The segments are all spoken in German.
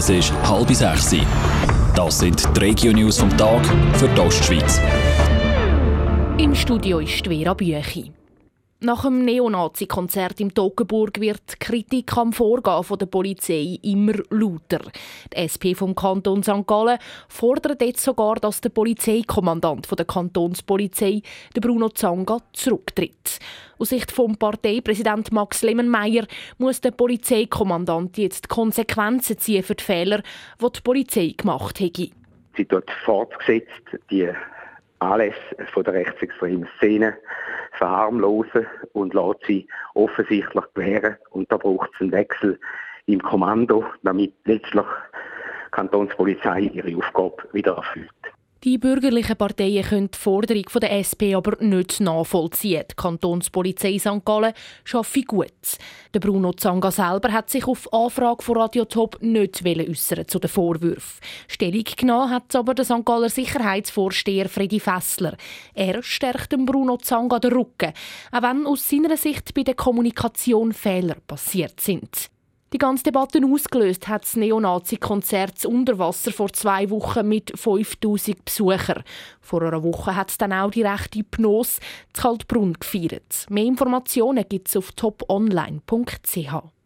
Es ist halb sechs. Das sind die Regio-News vom Tag für die Ostschweiz. Im Studio ist Vera Büchi. Nach dem Neonazi-Konzert im Toggenburg wird die Kritik am Vorgehen der Polizei immer lauter. Die SP vom Kanton St. Gallen fordert jetzt sogar, dass der Polizeikommandant der Kantonspolizei, Bruno Zanga, zurücktritt. Aus Sicht vom Parteipräsident Max Lemmenmeier muss der Polizeikommandant jetzt Konsequenzen ziehen für die Fehler, die die Polizei gemacht hat. Sie wird fortgesetzt, die Anlässe von der rechtsextremen Szene verharmlosen und lässt sie offensichtlich gewähren. Und da braucht es einen Wechsel im Kommando, damit letztlich die Kantonspolizei ihre Aufgabe wieder erfüllt. Die bürgerlichen Parteien können die Forderung der SP aber nicht nachvollziehen. Die Kantonspolizei St. Gallen schaffe gut. Der Bruno Zanga selber hat sich auf Anfrage von Radio Top nicht äußern zu den Vorwürfen. Stellung genommen hat aber der St. Galler Sicherheitsvorsteher Freddy Fessler. Er stärkt dem Bruno Zanga den Rücken, auch wenn aus seiner Sicht bei der Kommunikation Fehler passiert sind. Die ganze Debatte ausgelöst hat das Neonazi-Konzert unter Wasser vor zwei Wochen mit 5000 Besuchern. Vor einer Woche hat es dann auch die rechte Hypnose zu Kaltbrunn gefeiert. Mehr Informationen gibt es auf toponline.ch.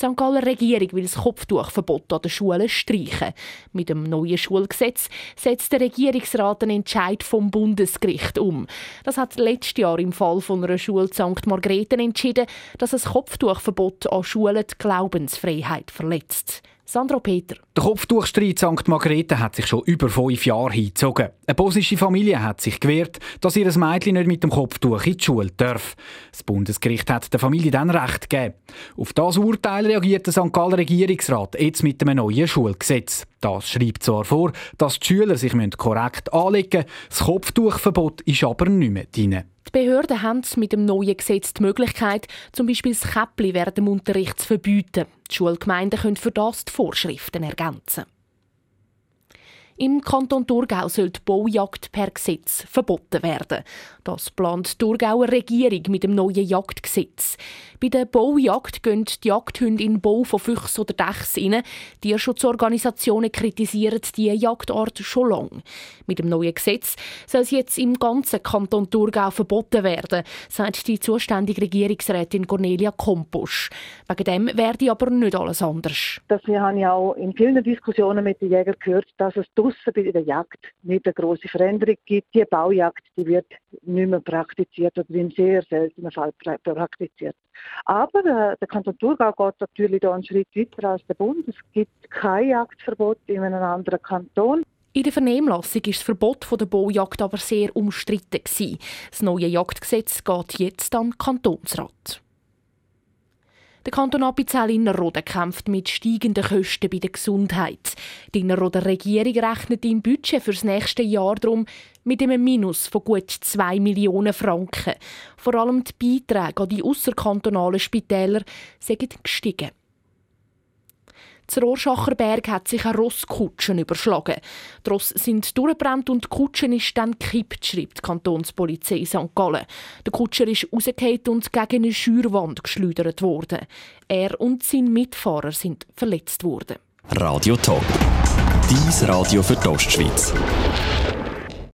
Die St. Galler Regierung will das Kopftuchverbot an den Schulen streichen. Mit dem neuen Schulgesetz setzt der Regierungsrat einen Entscheid vom Bundesgericht um. Das hat letztes Jahr im Fall von einer Schule St. Margrethen entschieden, dass ein Kopftuchverbot an Schulen die Glaubensfreiheit verletzt. Sandro Peter. Der Kopftuchstreit St. Margrethe hat sich schon über fünf Jahre hingezogen. Eine bosnische Familie hat sich gewehrt, dass ihr Mädchen nicht mit dem Kopftuch in die Schule darf. Das Bundesgericht hat der Familie dann Recht gegeben. Auf das Urteil reagiert der St. Galler Regierungsrat jetzt mit einem neuen Schulgesetz. Das schreibt zwar vor, dass die Schüler sich korrekt anlegen müssen, das Kopftuchverbot ist aber nicht mehr drin. Die Behörden haben mit dem neuen Gesetz die Möglichkeit, zum Beispiel das Käppli während dem Unterricht zu verbieten. Die Schulgemeinden können für das die Vorschriften ergänzen. Im Kanton Thurgau soll die Baujagd per Gesetz verboten werden. Das plant die Thurgauer Regierung mit dem neuen Jagdgesetz. Bei der Baujagd gehen die Jagdhunde in den Bau von Füchsen oder Dechsen rein. Tierschutzorganisationen kritisieren diese Jagdart schon lange. Mit dem neuen Gesetz soll sie jetzt im ganzen Kanton Thurgau verboten werden, sagt die zuständige Regierungsrätin Cornelia Komposch. Wegen dem werde aber nicht alles anders. Das wir haben ja auch in vielen Diskussionen mit den Jägern gehört, dass es draussen bei der Jagd nicht eine große Veränderung gibt. Die Baujagd die wird nicht mehr praktiziert oder in sehr seltenen Fall praktiziert. Aber äh, der Kanton Thurgau geht natürlich da einen Schritt weiter als der Bund. Es gibt kein Jagdverbot in einem anderen Kanton. In der Vernehmlassung ist das Verbot der Baujagd aber sehr umstritten. Das neue Jagdgesetz geht jetzt an den Kantonsrat. Der Kanton Appenzell Innerrhoden kämpft mit steigenden Kosten bei der Gesundheit. Die Innerrhoder Regierung rechnet im Budget für das nächste Jahr darum mit einem Minus von gut 2 Millionen Franken. Vor allem die Beiträge an die außerkantonalen Spitäler sind gestiegen. Zur Rorschacher Berg hat sich eine Rosskutschen überschlagen. Die Ross sind durchgebrannt und die Kutschen ist dann gekippt, schreibt die Kantonspolizei St. Gallen. Der Kutscher ist rausgefallen und gegen eine Schürwand geschleudert worden. Er und sein Mitfahrer sind verletzt worden. Radio Top. Dies Radio für die Ostschweiz.